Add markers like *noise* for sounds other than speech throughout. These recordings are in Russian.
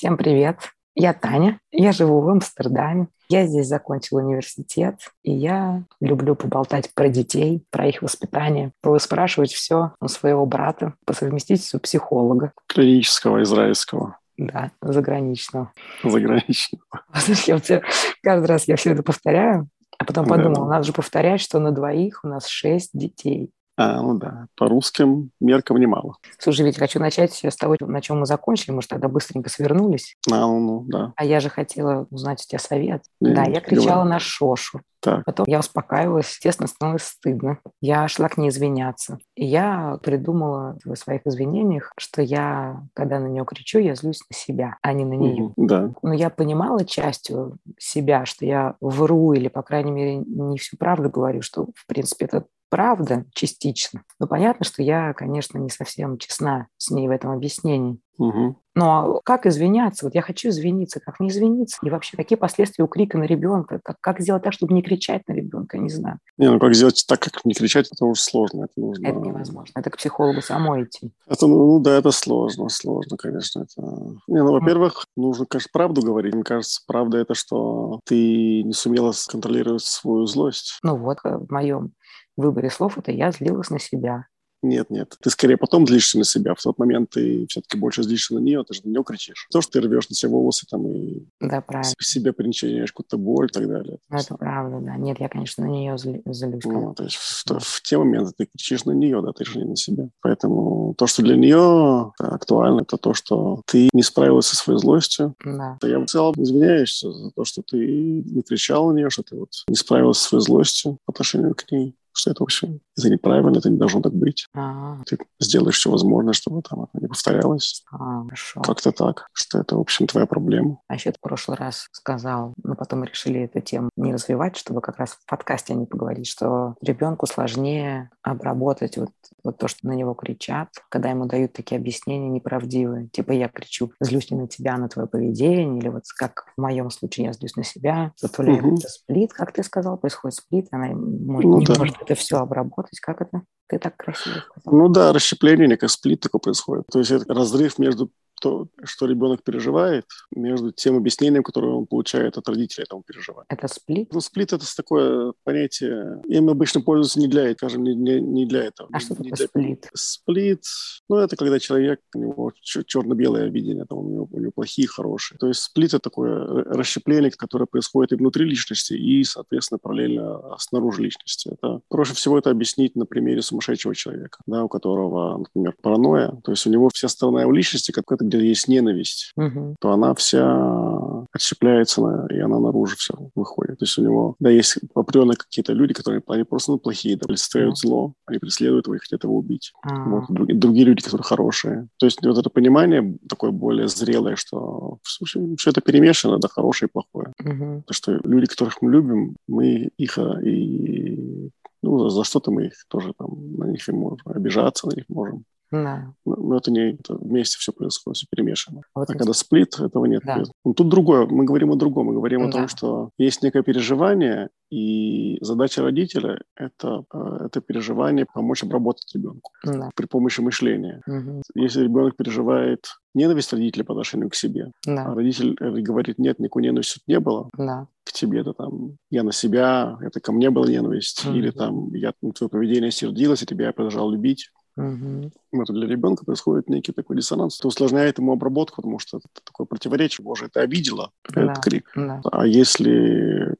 Всем привет! Я Таня, я живу в Амстердаме. Я здесь закончила университет, и я люблю поболтать про детей, про их воспитание, спрашивать все у своего брата по совместительству психолога. Клинического израильского. Да, заграничного. Заграничного. *laughs* Я все, каждый раз я все это повторяю, а потом подумала, да. надо же повторять, что на двоих у нас шесть детей. А, ну да, по русским меркам немало. Слушай, ведь хочу начать с того, на чем мы закончили. Мы же тогда быстренько свернулись. А, ну, да. А я же хотела узнать у тебя совет. И, да, я кричала говорю. на Шошу. Так. Потом я успокаивалась, естественно, становилось стыдно. Я шла к ней извиняться. И я придумала в своих извинениях, что я, когда на нее кричу, я злюсь на себя, а не на нее. Угу, да. Но я понимала частью себя, что я вру или, по крайней мере, не всю правду говорю, что, в принципе, это правда частично. Но понятно, что я, конечно, не совсем честна с ней в этом объяснении. Угу. Но как извиняться? Вот я хочу извиниться, как не извиниться? И вообще, какие последствия у крика на ребенка? Как, как сделать так, чтобы не кричать на ребенка? Не знаю. Не, ну как сделать так, как не кричать, это уже сложно. Это, нужно... это невозможно. Это к психологу самой идти. Это, ну, ну да, это сложно, сложно, конечно. Это... Не, ну, во-первых, нужно, конечно, правду говорить. Мне кажется, правда это, что ты не сумела контролировать свою злость. Ну вот, э, в моем выборе слов это я злилась на себя. Нет, нет. Ты скорее потом злишься на себя. В тот момент ты все-таки больше злишься на нее, ты же на нее кричишь. То, что ты рвешь на себе волосы там и да, правильно. себе причиняешь какую-то боль и так далее. Ну, это правда, да. Нет, я, конечно, на нее злюсь. Ну, то есть в, да. в те моменты ты кричишь на нее, да, ты же не на себя. Поэтому то, что для нее актуально, это то, что ты не справилась со своей злостью. Да. Я в целом извиняюсь за то, что ты не кричал на нее, что ты вот не справилась со своей злостью по отношению к ней что это вообще это неправильно, это не должно так быть. А-а-а. Ты сделаешь все возможное, чтобы там это не повторялось. А, хорошо. Как-то так, что это, в общем, твоя проблема. А еще ты в прошлый раз сказал, но потом мы решили эту тему не развивать, чтобы как раз в подкасте не поговорить, что ребенку сложнее обработать вот, вот то, что на него кричат, когда ему дают такие объяснения неправдивые. Типа я кричу, злюсь не на тебя, на твое поведение, или вот как в моем случае я злюсь на себя, ли угу. сплит, как ты сказал, происходит сплит, она может, ну, не да. может это все обработать. Как это? Ты так красиво сказал. Ну да, расщепление, некое сплит такой происходит. То есть это разрыв между то, что ребенок переживает, между тем объяснением, которое он получает от родителей этому переживания. Это сплит? Ну, сплит — это такое понятие, им обычно пользуются не для, скажем, не, не, не для этого. А что не такое для... сплит? Сплит, ну, это когда человек, у него черно-белое видение, там, у, него, у него плохие, хорошие. То есть сплит — это такое расщепление, которое происходит и внутри личности, и, соответственно, параллельно снаружи личности. Это проще всего это объяснить на примере сумасшедшего человека, да, у которого, например, паранойя, то есть у него вся сторона его личности, как это где есть ненависть, угу. то она вся отщепляется, и она наружу все выходит. То есть у него, да, есть определенные какие-то люди, которые они просто ну, плохие, да, представляют mm. зло, они преследуют его и хотят его убить. Mm. Вот, другие, другие люди, которые хорошие. То есть вот это понимание такое более зрелое, что все, все это перемешано, да, хорошее и плохое. Mm-hmm. То, что люди, которых мы любим, мы их а, и ну, за что-то мы их тоже там, на них и можем обижаться, на них можем да. Но это не это вместе все происходит, все перемешано. Вот а когда сплит, этого нет. Да. Ну, тут другое. Мы говорим о другом. Мы говорим да. о том, что есть некое переживание, и задача родителя это, э, это переживание помочь обработать ребенку да. при помощи мышления. Угу. Если ребенок переживает ненависть родителя по отношению к себе, да. а родитель э, говорит, нет, никакой ненависти тут не было, да. к тебе это там, я на себя, это ко мне была ненависть, угу. или там, я на твое поведение сердилась, и тебя я продолжал любить. Угу. Это для ребенка происходит некий такой диссонанс. Это усложняет ему обработку, потому что это такое противоречие. Боже, это обидело, да. этот крик. Да. А если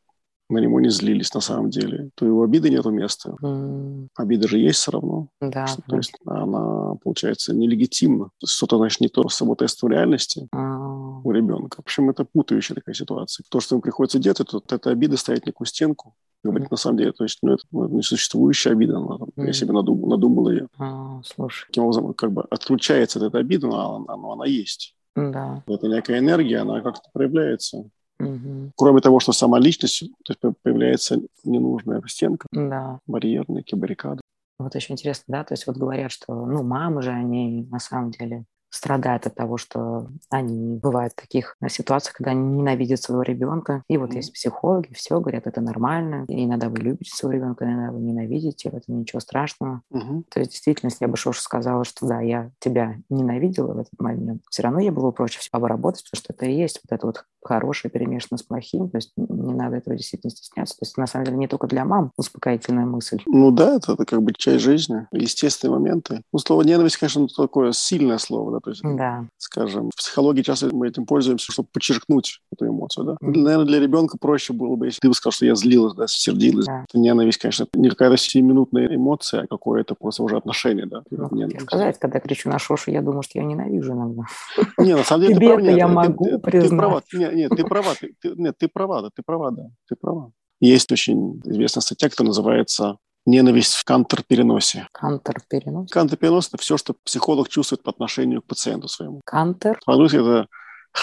на него не злились на самом деле, то его обиды нету места. Mm. Обида же есть все равно. Да. Что, то есть она, получается, нелегитимна. То есть что-то, значит, не то с саботестом реальности mm. у ребенка. В общем, это путающая такая ситуация. То, что ему приходится делать, это, эта обида ставить некую стенку, говорить mm. на самом деле. То есть ну, это ну, несуществующая обида. Она, mm. Я себе надум, надумал ее. Mm, слушай. Таким образом, как бы отключается эта обида, но она, но она есть. Да. Это некая энергия, она как-то проявляется. Угу. Кроме того, что сама личность, то есть появляется ненужная стенка, да. барьер, некие баррикады. Вот очень интересно, да, то есть вот говорят, что, ну, мамы же, они на самом деле страдают от того, что они бывают в таких ситуациях, когда они ненавидят своего ребенка. И вот mm-hmm. есть психологи, все говорят, это нормально. И иногда вы любите своего ребенка, иногда вы ненавидите, в этом ничего страшного. Mm-hmm. То есть действительно, если я бы Шоша сказала, что да, я тебя ненавидела в этот момент, все равно я было проще все обработать, потому что это и есть вот это вот хорошее перемешано с плохим. То есть не надо этого действительно стесняться. То есть на самом деле не только для мам успокоительная мысль. Ну да, это, это как бы часть жизни, естественные моменты. Ну, слово ненависть, конечно, такое сильное слово, да, то есть, да. скажем, в психологии часто мы этим пользуемся, чтобы подчеркнуть эту эмоцию, да. Mm-hmm. Наверное, для ребенка проще было бы, если ты бы сказал, что я злилась, да, сердилась. Да. Это ненависть, конечно, не какая-то сиюминутная эмоция, а какое-то просто уже отношение, да. Ну, сказать, когда кричу на Шошу, я думаю, что я ненавижу иногда. *laughs* Не, на самом деле ты права. я могу признать. Нет, нет, ты права, нет, ты права, да, ты права, да, ты права. Есть очень известная статья, которая называется ненависть в кантер-переносе. Кантер-перенос? Кантер-перенос – это все, что психолог чувствует по отношению к пациенту своему. Кантер? По-русски это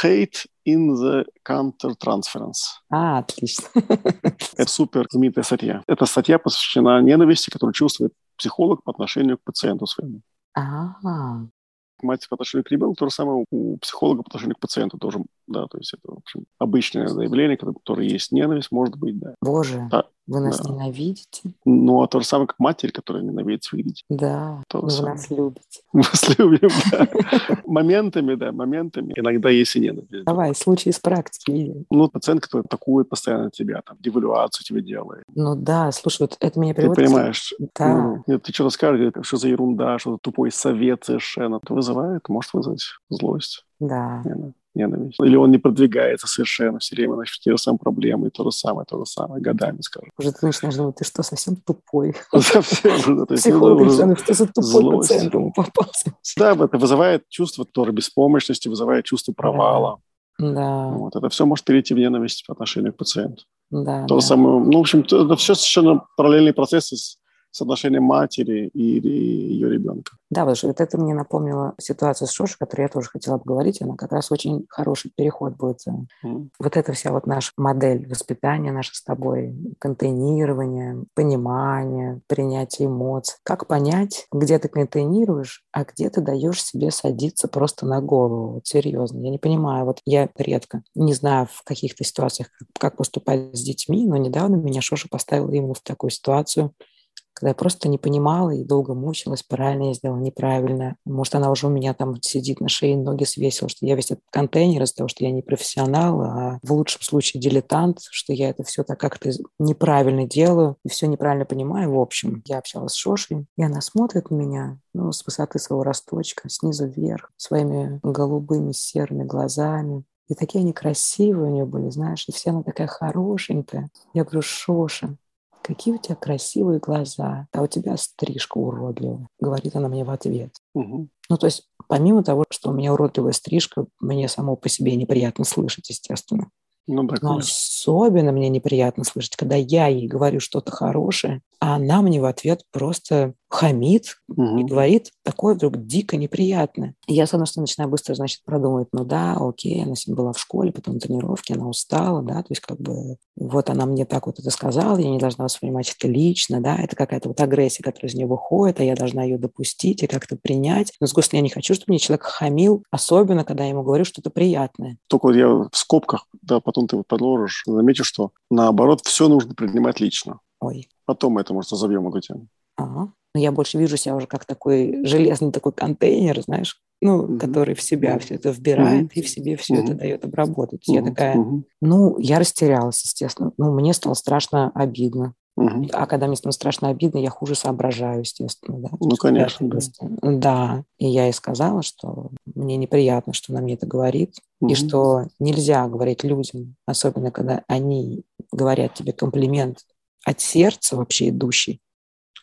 hate in the counter-transference. А, отлично. *laughs* Это супер знаменитая статья. Эта статья посвящена ненависти, которую чувствует психолог по отношению к пациенту своему. Ага мать по отношению к ребенку, то же самое у психолога по отношению к пациенту тоже, да, то есть это, в общем, обычное заявление, которое есть ненависть, может быть, да. Боже, да, вы нас да. ненавидите? Ну, а то же самое, как матерь, которая ненавидит своих детей. Да, то вы самое. нас любите. Мы *laughs* вас любим, да. Моментами, да, моментами. Иногда есть и ненависть. Давай, случай из практики. Ну, пациент, который атакует постоянно тебя, там, девалюацию тебе делает. Ну да, слушай, вот это меня приводит... Ты понимаешь? Да. Ну, нет, ты что-то скажешь, что за ерунда, что-то тупой совет совершенно. Это вызывает, может вызвать злость. Да. Ненависть ненависть. Или он не продвигается совершенно, все время, значит, те же самые проблемы, и то же самое, то же самое, годами, скажем. Уже ты начинаешь думать, ты что, совсем тупой? *laughs* Совсем, да. Психолог, ну, что за тупой пациент ему попался? Да, это вызывает чувство тоже беспомощности, вызывает чувство провала. Да. Вот, это все может перейти в ненависть по отношению к пациенту. Да, То да. самое, ну, в общем, это все совершенно параллельные процессы с с отношением матери и, и ее ребенка. Да, потому что вот это мне напомнило ситуацию с Шошей, которую я тоже хотела поговорить. Она как раз очень хороший переход будет. Mm. Вот эта вся вот наша модель воспитания наша с тобой, контейнирование, понимание, принятие эмоций. Как понять, где ты контейнируешь, а где ты даешь себе садиться просто на голову? Вот серьезно, я не понимаю. Вот я редко не знаю в каких-то ситуациях, как поступать с детьми, но недавно меня Шоша поставила именно в такую ситуацию, когда я просто не понимала и долго мучилась, правильно я сделала, неправильно. Может, она уже у меня там сидит на шее, ноги свесила, что я весь этот контейнер из-за того, что я не профессионал, а в лучшем случае дилетант, что я это все так как-то неправильно делаю и все неправильно понимаю. В общем, я общалась с Шошей, и она смотрит на меня, ну, с высоты своего росточка, снизу вверх, своими голубыми серыми глазами. И такие они красивые у нее были, знаешь, и вся она такая хорошенькая. Я говорю, Шоша, какие у тебя красивые глаза, а у тебя стрижка уродливая, говорит она мне в ответ. Угу. Ну, то есть помимо того, что у меня уродливая стрижка, мне само по себе неприятно слышать, естественно. Ну, да, Но особенно мне неприятно слышать, когда я ей говорю что-то хорошее, а она мне в ответ просто хамит угу. и говорит такое вдруг дико неприятное. И я, с одной стороны, начинаю быстро, значит, продумывать, ну да, окей, она сегодня была в школе, потом на тренировке, она устала, да, то есть как бы вот она мне так вот это сказала, я не должна воспринимать это лично, да, это какая-то вот агрессия, которая из нее выходит, а я должна ее допустить и как-то принять. Но, с стороны, я не хочу, чтобы мне человек хамил, особенно, когда я ему говорю что-то приятное. Только я в скобках, да, потом ты вот подложишь, заметишь, что наоборот, все нужно принимать лично. Ой. Потом мы это, может, разобьем эту тему. Ага. Но я больше вижу себя уже как такой железный такой контейнер, знаешь, ну, mm-hmm. который в себя mm-hmm. все это вбирает mm-hmm. и в себе все mm-hmm. это дает обработать. Mm-hmm. Я такая, mm-hmm. ну, я растерялась, естественно. Ну, мне стало страшно обидно. Угу. А когда мне становится страшно обидно, я хуже соображаю, естественно. Да? Ну, конечно. Да. да. И я ей сказала, что мне неприятно, что она мне это говорит, угу. и что нельзя говорить людям, особенно когда они говорят тебе комплимент от сердца вообще идущий,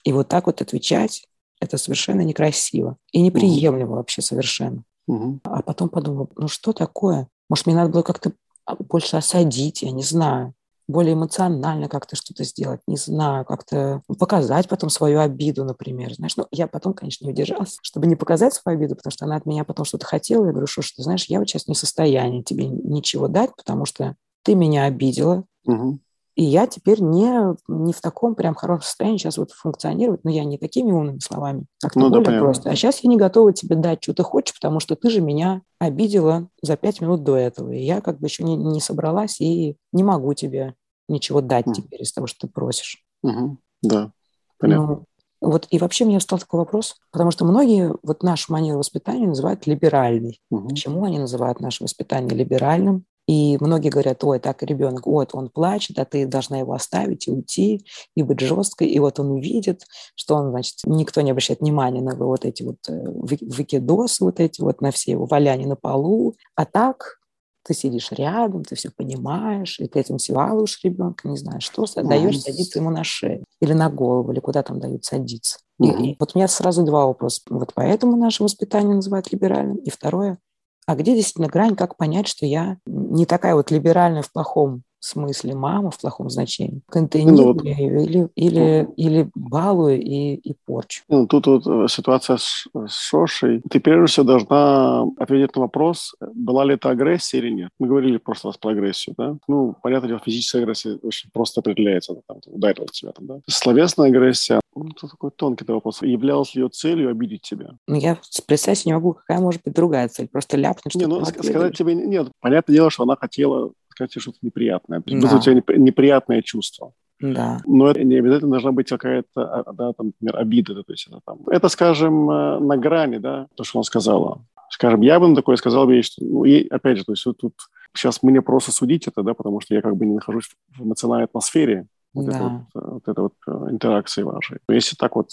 и вот так вот отвечать, это совершенно некрасиво и неприемлемо угу. вообще совершенно. Угу. А потом подумала, ну что такое? Может, мне надо было как-то больше осадить, я не знаю более эмоционально как-то что-то сделать, не знаю, как-то показать потом свою обиду, например, знаешь. Ну, я потом, конечно, не удержалась, чтобы не показать свою обиду, потому что она от меня потом что-то хотела. Я говорю, что, что знаешь, я вот сейчас не в состоянии тебе ничего дать, потому что ты меня обидела, угу. И я теперь не, не в таком прям хорошем состоянии сейчас вот функционировать, но я не такими умными словами, как ну, да, просто. А сейчас я не готова тебе дать, что ты хочешь, потому что ты же меня обидела за пять минут до этого. И я как бы еще не, не собралась и не могу тебе ничего дать mm. теперь из того, что ты просишь. Угу. Да, понятно. Ну, вот и вообще мне встал такой вопрос, потому что многие вот нашу манеру воспитания называют либеральной. Угу. Почему они называют наше воспитание либеральным? И многие говорят, ой, так ребенок, вот он плачет, а ты должна его оставить и уйти, и быть жесткой. И вот он увидит, что он, значит, никто не обращает внимания на вот эти вот э, выкидосы, вот эти вот на все его валяния на полу. А так ты сидишь рядом, ты все понимаешь, и ты этим силаешь ребенка, не знаю, что, даешь садиться ему на шею или на голову, или куда там дают садиться. Mm-hmm. И вот у меня сразу два вопроса. Вот поэтому наше воспитание называют либеральным. И второе, а где действительно грань, как понять, что я не такая вот либеральная в плохом смысле мама в плохом значении, контейнирую ну, ее или, или, или балую и, и порчу. Ну, тут вот э, ситуация с, с Шошей. Ты прежде всего должна ответить на вопрос, была ли это агрессия или нет. Мы говорили в прошлый раз про агрессию, да? Ну, понятно дело, физическая агрессия очень просто определяется, там, ударил тебя там, да? Словесная агрессия, ну, это такой тонкий вопрос. Являлась ли ее целью обидеть тебя? Ну, я представить не могу, какая может быть другая цель. Просто ляпнуть, что Не, ну, сказать тебе, нет, понятное дело, что она хотела сказать что-то неприятное. Да. у тебя неприятное чувство. Да. Но это не обязательно должна быть какая-то, а, да, там, например, обида. Да, то есть это, там, это, скажем, э, на грани, да, то, что он сказала. Скажем, я бы на такое сказал бы, что, ну, и, опять же, то есть вот тут сейчас мне просто судить это, да, потому что я как бы не нахожусь в эмоциональной атмосфере вот, да. это вот, э, вот этой вот э, интеракции вашей. Но если так вот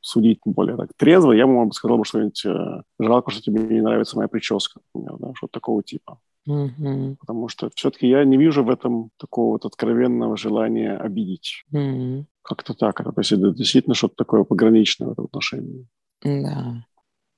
судить более так трезво, я бы, может, сказал бы что-нибудь, жалко, что тебе не нравится моя прическа, например, да, что-то такого типа. Угу. Потому что все-таки я не вижу в этом такого вот откровенного желания обидеть. Угу. Как-то так. Это, то есть это действительно что-то такое пограничное в этом отношении. Да.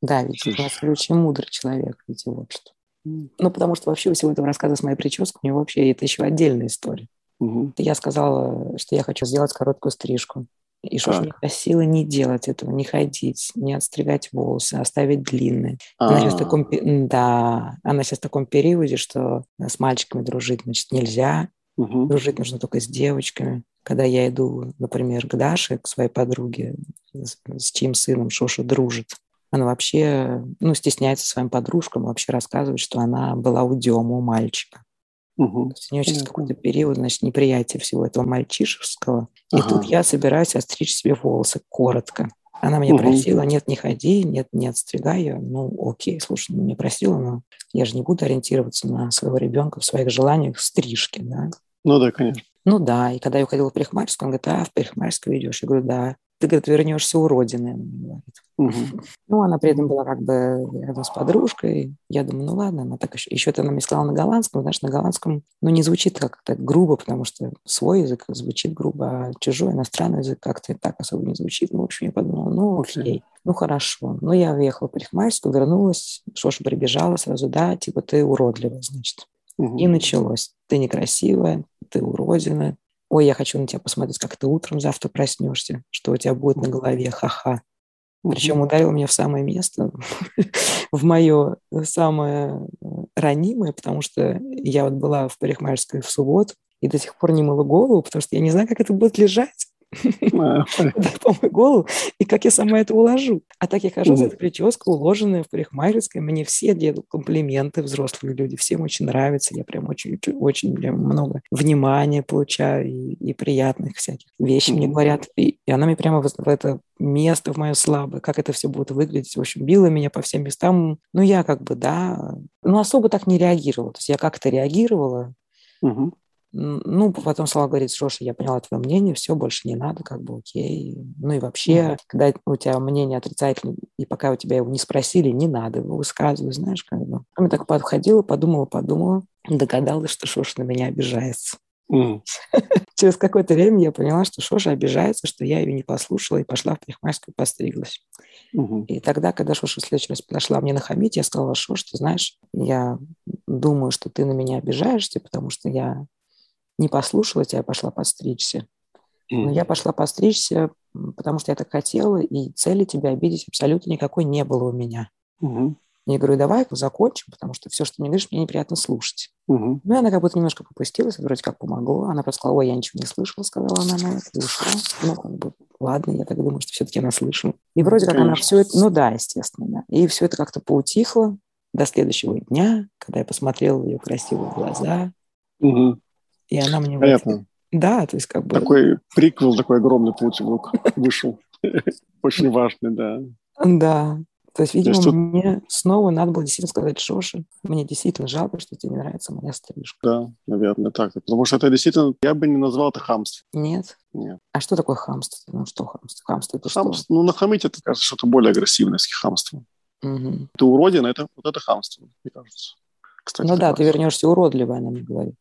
Да, ведь у вас очень мудрый человек, ведь вот что. Ну, потому что вообще у всего этого рассказа с моей прической, у него вообще это еще отдельная история. Угу. Я сказала, что я хочу сделать короткую стрижку. И что меня просила не делать этого, не ходить, не отстригать волосы, оставить длинные. Она сейчас, в таком, да, она сейчас в таком периоде, что с мальчиками дружить, значит, нельзя. Угу. Дружить нужно только с девочками. Когда я иду, например, к Даше, к своей подруге, с чьим сыном Шоша дружит, она вообще, ну, стесняется своим подружкам вообще рассказывать, что она была у Дема, у мальчика. Угу. То есть у нее сейчас какой-то период, значит, неприятия всего этого мальчишеского. И ага. тут я собираюсь отстричь себе волосы коротко. Она меня угу. просила, нет, не ходи, нет, не отстригай ее. Ну, окей, слушай, ну, меня просила, но я же не буду ориентироваться на своего ребенка в своих желаниях стрижки, да? Ну да, конечно. Ну да, и когда я уходила в парикмахерскую, он говорит, а, в парикмахерскую идешь? Я говорю, да ты, говорит, вернешься уродиной, она говорит. Угу. Ну, она при этом была как бы рядом с подружкой. Я думаю, ну ладно, она так еще... Еще это она мне сказала на голландском. Знаешь, на голландском, ну, не звучит как-то грубо, потому что свой язык звучит грубо, а чужой иностранный язык как-то так особо не звучит. Ну, в общем, я подумала, ну, окей, ну, хорошо. Ну, я уехала в парикмахерскую, вернулась, Шоша прибежала сразу, да, типа, ты уродливая, значит. Угу. И началось. Ты некрасивая, ты уродина, ой, я хочу на тебя посмотреть, как ты утром завтра проснешься, что у тебя будет на голове, ха-ха. Причем ударил меня в самое место, *laughs* в мое самое э, ранимое, потому что я вот была в парикмахерской в субботу и до сих пор не мыла голову, потому что я не знаю, как это будет лежать. *laughs* Помою голову, и как я сама это уложу. А так я хожу за этой прической, уложенная в парикмахерской, мне все делают комплименты, взрослые люди, всем очень нравится, я прям очень, очень прям много внимания получаю и, и приятных всяких вещей мне говорят, и, и она мне прямо в, в это место, в мое слабое, как это все будет выглядеть. В общем, била меня по всем местам. Ну, я как бы, да, ну, особо так не реагировала. То есть я как-то реагировала, угу. Ну, потом Слава говорит, Жоша, я поняла твое мнение, все, больше не надо, как бы окей. Ну и вообще, когда у тебя мнение отрицательное, и пока у тебя его не спросили, не надо его высказывать, знаешь, как бы. Я так подходила, подумала, подумала, догадалась, что Шоша на меня обижается. Mm. *laughs* Через какое-то время я поняла, что Шоша обижается, что я ее не послушала и пошла в парикмахерскую постриглась. И тогда, когда Шоша в следующий раз подошла мне нахамить, я сказала, Шош, ты знаешь, я думаю, что ты на меня обижаешься, потому что я не послушала тебя, пошла постричься. Но я пошла постричься, потому что я так хотела, и цели тебя обидеть абсолютно никакой не было у меня. Mm-hmm. Я говорю, давай закончим, потому что все, что ты мне говоришь, мне неприятно слушать. Угу. Ну, и она как будто немножко попустилась, вроде как помогло. Она просто сказала, ой, я ничего не слышала, сказала она на это, и ушла. Ну, как бы, ладно, я так думаю, что все-таки она слышала. И вроде как она все это, ну да, естественно, да. И все это как-то поутихло до следующего дня, когда я посмотрела в ее красивые глаза, Угу. И она мне... Понятно. Да, то есть как бы... Такой приквел, такой огромный вдруг вышел. *laughs* Очень важный, да. Да. То есть, видимо, тут- мне снова надо было действительно сказать Шоши, мне действительно жалко, что тебе не нравится моя стрижка. Да, наверное, так. Потому что это действительно, я бы не назвал это хамство. Нет? Нет. А что такое хамство? Ну что хамство? Хамство это Хамство, ну, нахамить это, кажется, что-то более агрессивное, если хамство. что? Мгм. Ты уродина, это вот это хамство, мне кажется. Кстати, Ну да, такое. ты вернешься уродливой, она мне говорит.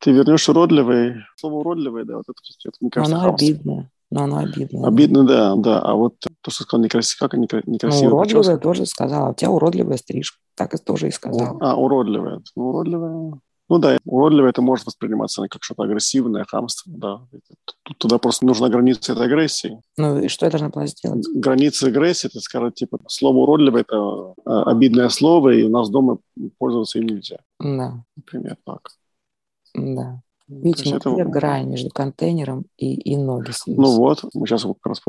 Ты вернешь уродливый. Слово уродливый, да, вот это, это мне кажется, оно хамство. обидное. Но оно обидное. Обидно, да, да. А вот то, что сказал некрасиво, как некра- Ну, уродливая прическа. тоже сказала. У тебя уродливая стрижка. Так и тоже и сказала. А, уродливая. Ну, уродливая. Ну да, уродливая это может восприниматься как что-то агрессивное, хамство, да. Тут- Туда просто нужна граница этой агрессии. Ну и что я должна была сделать? Граница агрессии, это сказать, типа, слово уродливое – это а, обидное слово, и у нас дома пользоваться им нельзя. Да, Например, так. Да. Есть Видимо, это- грань между контейнером и, и ноги. Ну вот, мы сейчас вот как раз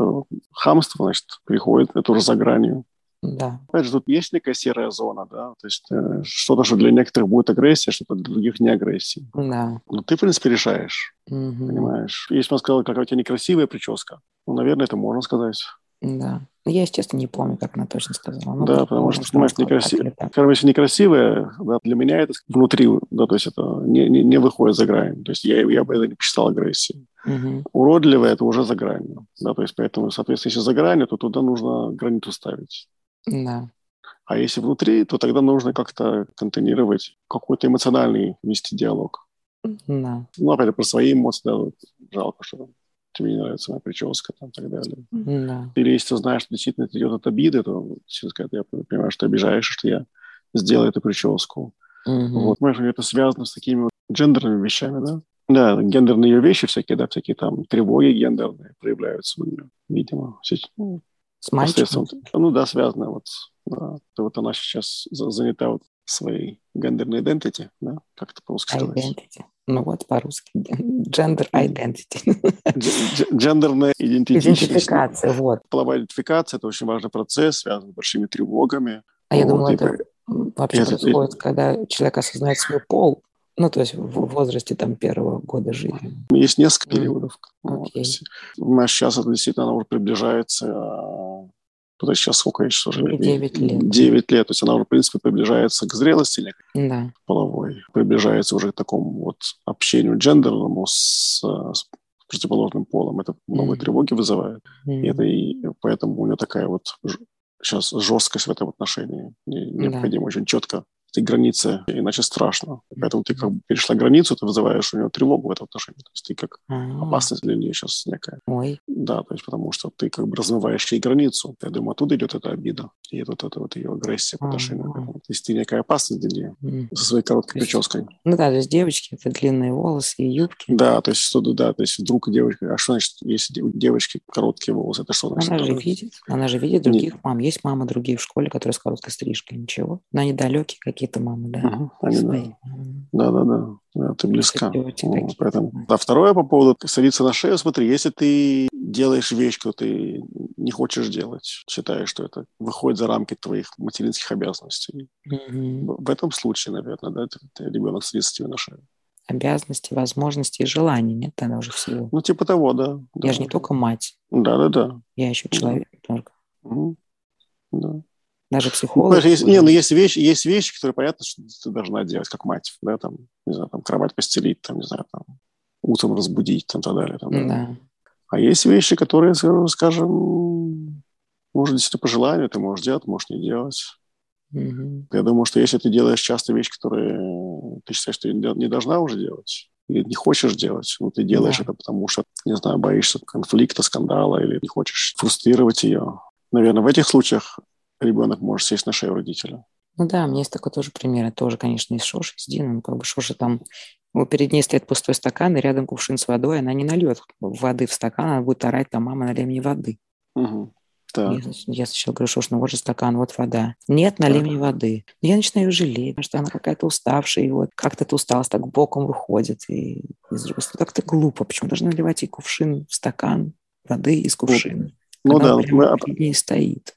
хамство, значит, приходит, это уже за гранью. Да. Опять же, тут есть некая серая зона, да, то есть э, что-то, что для некоторых будет агрессия, что-то для других не агрессия. Да. Но ты, в принципе, решаешь, Мгм. понимаешь. Если он сказал, какая у тебя некрасивая прическа, ну, наверное, это можно сказать. Да. Ну, Я, естественно, не помню, как она точно сказала. Ну, да, потому что, понимаешь, сказала так некрасивая. да, для меня это внутри, да, то есть это не, не, не выходит за грань. То есть я, я бы это не посчитал агрессией. Мгм. Уродливая – это уже за гранью. Да, то есть поэтому, соответственно, если за гранью, то туда нужно границу ставить. Да. А если внутри, то тогда нужно как-то контейнировать, какой-то эмоциональный вести диалог. Да. Ну, опять же, про свои эмоции, да, жалко, что тебе не нравится моя прическа там, и так далее. Да. Или если ты знаешь, что действительно это идет от обиды, то сказать, я понимаю, что ты обижаешься, что я сделаю эту прическу. Мгм. Вот, понимаешь, это связано с такими вот гендерными вещами, да? Да, гендерные вещи всякие, да, всякие там тревоги гендерные проявляются у нее, видимо. Все- ну, С мальчиком. Ну да, связано вот. Да. То вот она сейчас за- занята вот своей гендерной identity, да, как это по-русски сказать? Identity. Ну вот по-русски. Gender identity. Гендерная идентичность. Идентификация, вот. Половая идентификация – это очень важный процесс, связан с большими тревогами. А я Вот, думала, и это вообще это- происходит, когда человек осознает свой пол, ну, то есть в возрасте там первого года жизни. Есть несколько периодов. Вот, то есть, Понимаешь, сейчас это действительно она уже приближается Куда сейчас сколько ей уже? Девять лет. 9 лет. То есть она уже, в принципе, приближается к зрелости Да. половой. Приближается уже к такому вот общению джендерному с, с противоположным полом. Это много Мгм. тревоги вызывает. Мгм. И это и поэтому у нее такая вот сейчас жесткость в этом отношении. Не- Необходимо очень четко эти границы, иначе страшно. Поэтому ты как бы перешла границу, ты вызываешь у нее тревогу в этом отношении. То есть ты как А, опасность для нее сейчас некая. Ой. Да, то есть потому что ты как бы размываешь ей границу. Я думаю, оттуда идет эта обида. И вот эта вот ее агрессия по отношению к этому. То есть ты некая опасность для нее М. со своей короткой есть- прической. Ну да, то есть девочки это длинные волосы и юбки. Да, то есть что да, то есть вдруг девочка, а что значит, если у девочки короткие волосы, это что значит? Она же видит, она же видит других мам. Есть мамы другие в школе, которые с короткой стрижкой, ничего. Но они далекие какие-то мамы, да. Да. Да, да, да, да, ты близка. Вот, какие-то. поэтому. А второе по поводу садиться на шею, смотри, если ты делаешь вещь, которую ты не хочешь делать, считаешь, что это выходит за рамки твоих материнских обязанностей, в этом случае, наверное, да, ты- ты ребенок садится тебе на шею. Обязанности, возможности и желания нет тогда уже всего. Ну, типа того, да. да. Я же не только мать, Да, да, да. я еще Да. человек только. Мгм. Да. Даже Ну, психолог. понимаешь, есть, не, ну есть вещи, есть вещи, которые понятно, что ты должна делать как мать, да, там, не знаю, там кровать постелить, там, не знаю, там, утром разбудить, там, так далее. Там, да. Да. А есть вещи, которые, скажем, может, действительно по желанию ты можешь делать, можешь не делать. Мгм. Я думаю, что если ты делаешь часто вещи, которые ты считаешь, что ты не должна уже делать, или не хочешь делать, ну, ты делаешь Да. это, потому что, не знаю, боишься конфликта, скандала, или не хочешь фрустрировать ее. Наверное, в этих случаях ребенок может сесть на шею родителя. Ну да, у меня есть такой тоже пример. Это тоже, конечно, из Шоши, с Диной. Ну, как бы Шоша там... ну, перед ней стоит пустой стакан, и рядом кувшин с водой. Она не нальет воды в стакан, она будет орать, там, мама, налей мне воды. Мгм. Я, я сначала говорю, что ну вот же стакан, вот вода. Нет, налей мне воды. Я начинаю жалеть, потому что она какая-то уставшая, и вот как-то эта усталость так боком выходит. И, и как-то глупо. Почему должна наливать ей кувшин в стакан воды из кувшина? Ну, ну да, мы... перед ней стоит.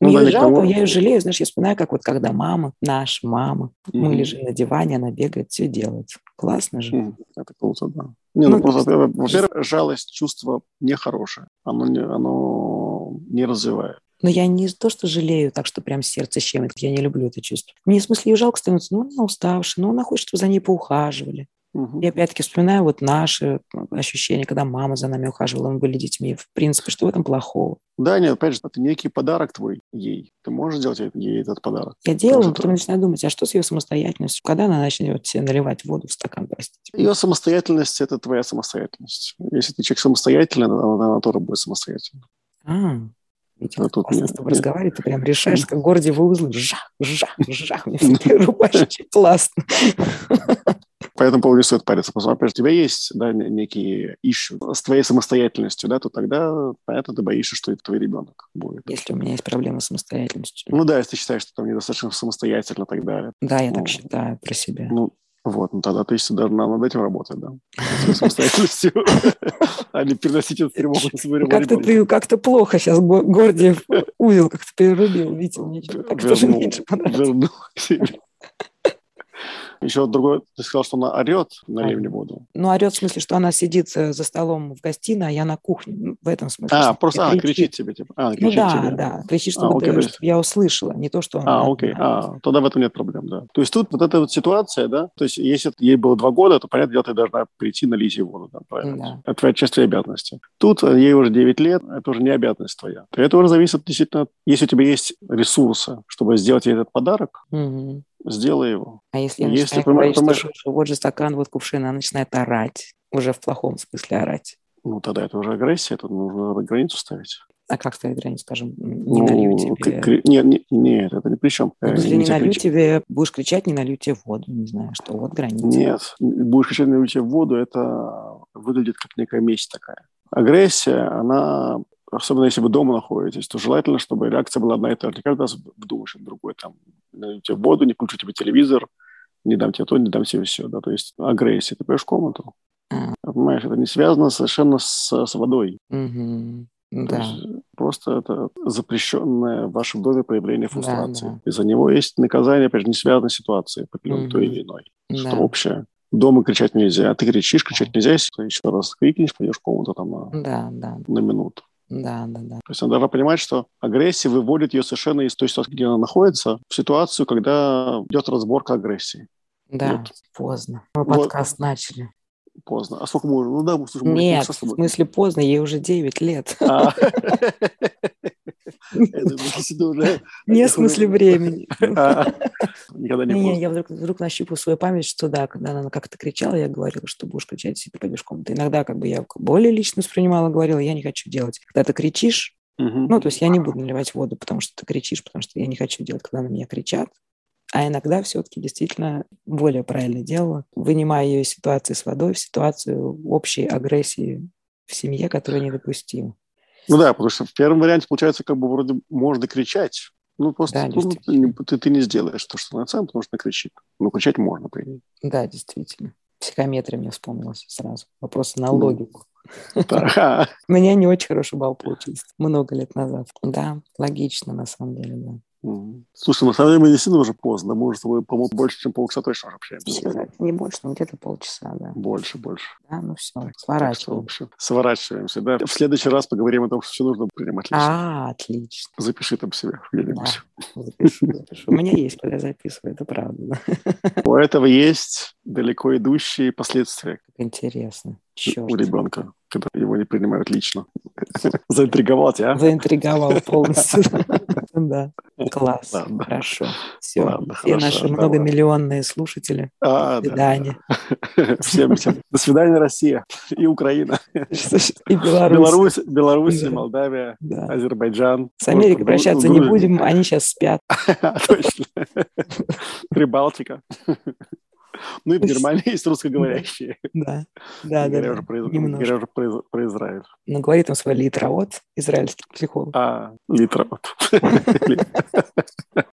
Ну, мне жалко, тому... я ее жалею, знаешь, я вспоминаю, как вот когда мама, наша мама, mm-hmm. мы лежим на диване, она бегает, все делает. Классно же. Mm, это круто, да. Не, ну, ну просто, во-первых, жалость, чувство нехорошее. Оно не, оно не развивает. Но я не то, что жалею так, что прям сердце щемит. Я не люблю это чувство. Мне в смысле ее жалко становится. Ну, она уставшая, ну, она хочет, чтобы за ней поухаживали. Угу. Я опять-таки вспоминаю вот наши ощущения, когда мама за нами ухаживала, мы были детьми. В принципе, что в этом плохого? Да, нет, опять же, это некий подарок твой ей. Ты можешь сделать ей этот подарок. Я делаю, но потом начинаю думать, а что с ее самостоятельностью? Когда она начнет себе наливать воду в стакан, простите? Ее самостоятельность – это твоя самостоятельность. Если ты человек самостоятельный, она, она тоже будет самостоятельна. А, Видимо, а классно с тобой разговаривать, ты прям решаешь, *laughs* как гордиевы узлы. Жах, жах, жах. Мне *laughs* рубашечки классно. *laughs* По этому поводу не стоит париться. Потому что, у тебя есть да, некие ищу с твоей самостоятельностью, да, то тогда, понятно, ты боишься, что это твой ребенок будет. Если у меня есть проблемы с самостоятельностью. Ну да, если ты считаешь, что там недостаточно самостоятельно, тогда... Да, я ну, так считаю про себя. Ну, вот, ну тогда ты должна над этим работать, да, самостоятельностью, *laughs* а не переносить эту тревогу на своего Как-то ты как-то плохо сейчас Гордиев узел как-то перерубил, видел, ничего, так тоже меньше понравилось. Еще другой, ты сказал, что она орет на ливне воду. Ну, орет в смысле, что она сидит э, за столом в гостиной, а я на кухне. Ну, в этом смысле. А, просто а, кричит тебе, типа. А, кричит ну да, тебе. да, кричит, чтобы, а, окей, ты, чтобы я услышала, не то, что. А, окей, а, тогда в этом нет проблем, да. То есть тут вот эта вот ситуация, да, то есть если ей было два года, то, понятное дело, ты должна прийти на ей воду, да, правильно? Да. Это твоя часть твоей обязанности. Тут э, ей уже 9 лет, это уже не обязанность твоя. Это уже зависит действительно, если у тебя есть ресурсы, чтобы сделать ей этот подарок, угу сделай его. А если я если начинаю говорить, что, что вот же стакан, вот кувшин, она начинает орать, уже в плохом смысле орать. Ну, тогда это уже агрессия, тут нужно границу ставить. А как ставить границу, скажем, не ну, налью тебе? Нет, нет, нет, это ни при чем. Ну, если не налью тебе, будешь кричать, не налью тебе воду, не знаю, что вот граница. Нет, будешь кричать, не налью тебе воду, это выглядит как некая месть такая. Агрессия, она особенно если вы дома находитесь, то желательно, чтобы реакция была одна и та же. Не каждый раз думаешь другой, там, налью тебе воду, не включу тебе телевизор, не дам тебе то, не дам тебе все, да, то есть агрессия. Ты пойдешь в комнату, mm. понимаешь, это не связано совершенно с, с водой. Mm-hmm. Да. просто это запрещенное в вашем доме проявление фрустрации. Да, да. Из-за него есть наказание, опять же, не связано с ситуацией, по mm-hmm. той или иной. Да. Что общее. Дома кричать нельзя, а ты кричишь, кричать нельзя, если еще раз крикнешь, пойдешь в комнату там на, да, да. на минуту. Да, да, да. То есть она должна понимать, что агрессия выводит ее совершенно из той ситуации, где она находится, в ситуацию, когда идет разборка агрессии. Да, вот. поздно. Мы вот. подкаст начали. Поздно. А сколько мы Ну да, мы слушаем. Нет, в смысле поздно, ей уже 9 лет. *laughs* А. Не в смысле времени. *laughs* А. Никогда не Не, я вдруг нащупал свою память, что да, когда она как-то кричала, я говорила, что будешь кричать, если ты пойдешь в комнату. Иногда как бы я более лично воспринимала, говорила, я не хочу делать. Когда ты кричишь, ну, то есть я не буду наливать воду, потому что ты кричишь, потому что я не хочу делать, когда на меня кричат. А иногда все-таки действительно более правильно делала, вынимая ее из ситуации с водой в ситуацию общей агрессии в семье, которая недопустима. Ну да, потому что в первом варианте, получается, как бы вроде можно кричать, ну просто да, ну, ты, ты, ты не сделаешь то, что на самом потому что она кричит. Ну, кричать можно, по идее. Да, действительно. Психометрия мне вспомнилась сразу. Вопрос на ну, логику. *laughs* У меня не очень хороший балл получился много лет назад. Да, логично на самом деле, да. Слушай, на самом деле мы действительно уже поздно. Мы уже с тобой, по-моему, больше, чем полчаса точно общаемся. Не больше, но где-то полчаса, да. Больше, больше. Да, ну все, сворачиваемся. Сворачиваемся, да. В следующий раз поговорим о том, что все нужно принимать лично. А, отлично. Запиши там себе где-нибудь. Да, запишу, запишу. У меня есть, когда записываю, это правда. У этого есть далеко идущие последствия. Интересно. Черт. У ребенка, когда его не принимают лично. *laughs* Заинтриговал тебя, а? Заинтриговал полностью. Да. Класс. Ладно. Хорошо. Все. Ладно, Все хорошо, наши давай. многомиллионные слушатели. А, до свидания. Да. *laughs* Всем, всем. До свидания, Россия и Украина. И Беларусь. Беларусь, Беларусь да. Молдавия, да. Азербайджан. С Америкой прощаться не будем, они сейчас спят. *laughs* Точно. *laughs* Прибалтика. Ну и в Германии есть русскоговорящие. *laughs* Да, да, да. Говоря уже про Израиль. Ну, говорит он свой литровод, израильский психолог. А, литровод. *laughs*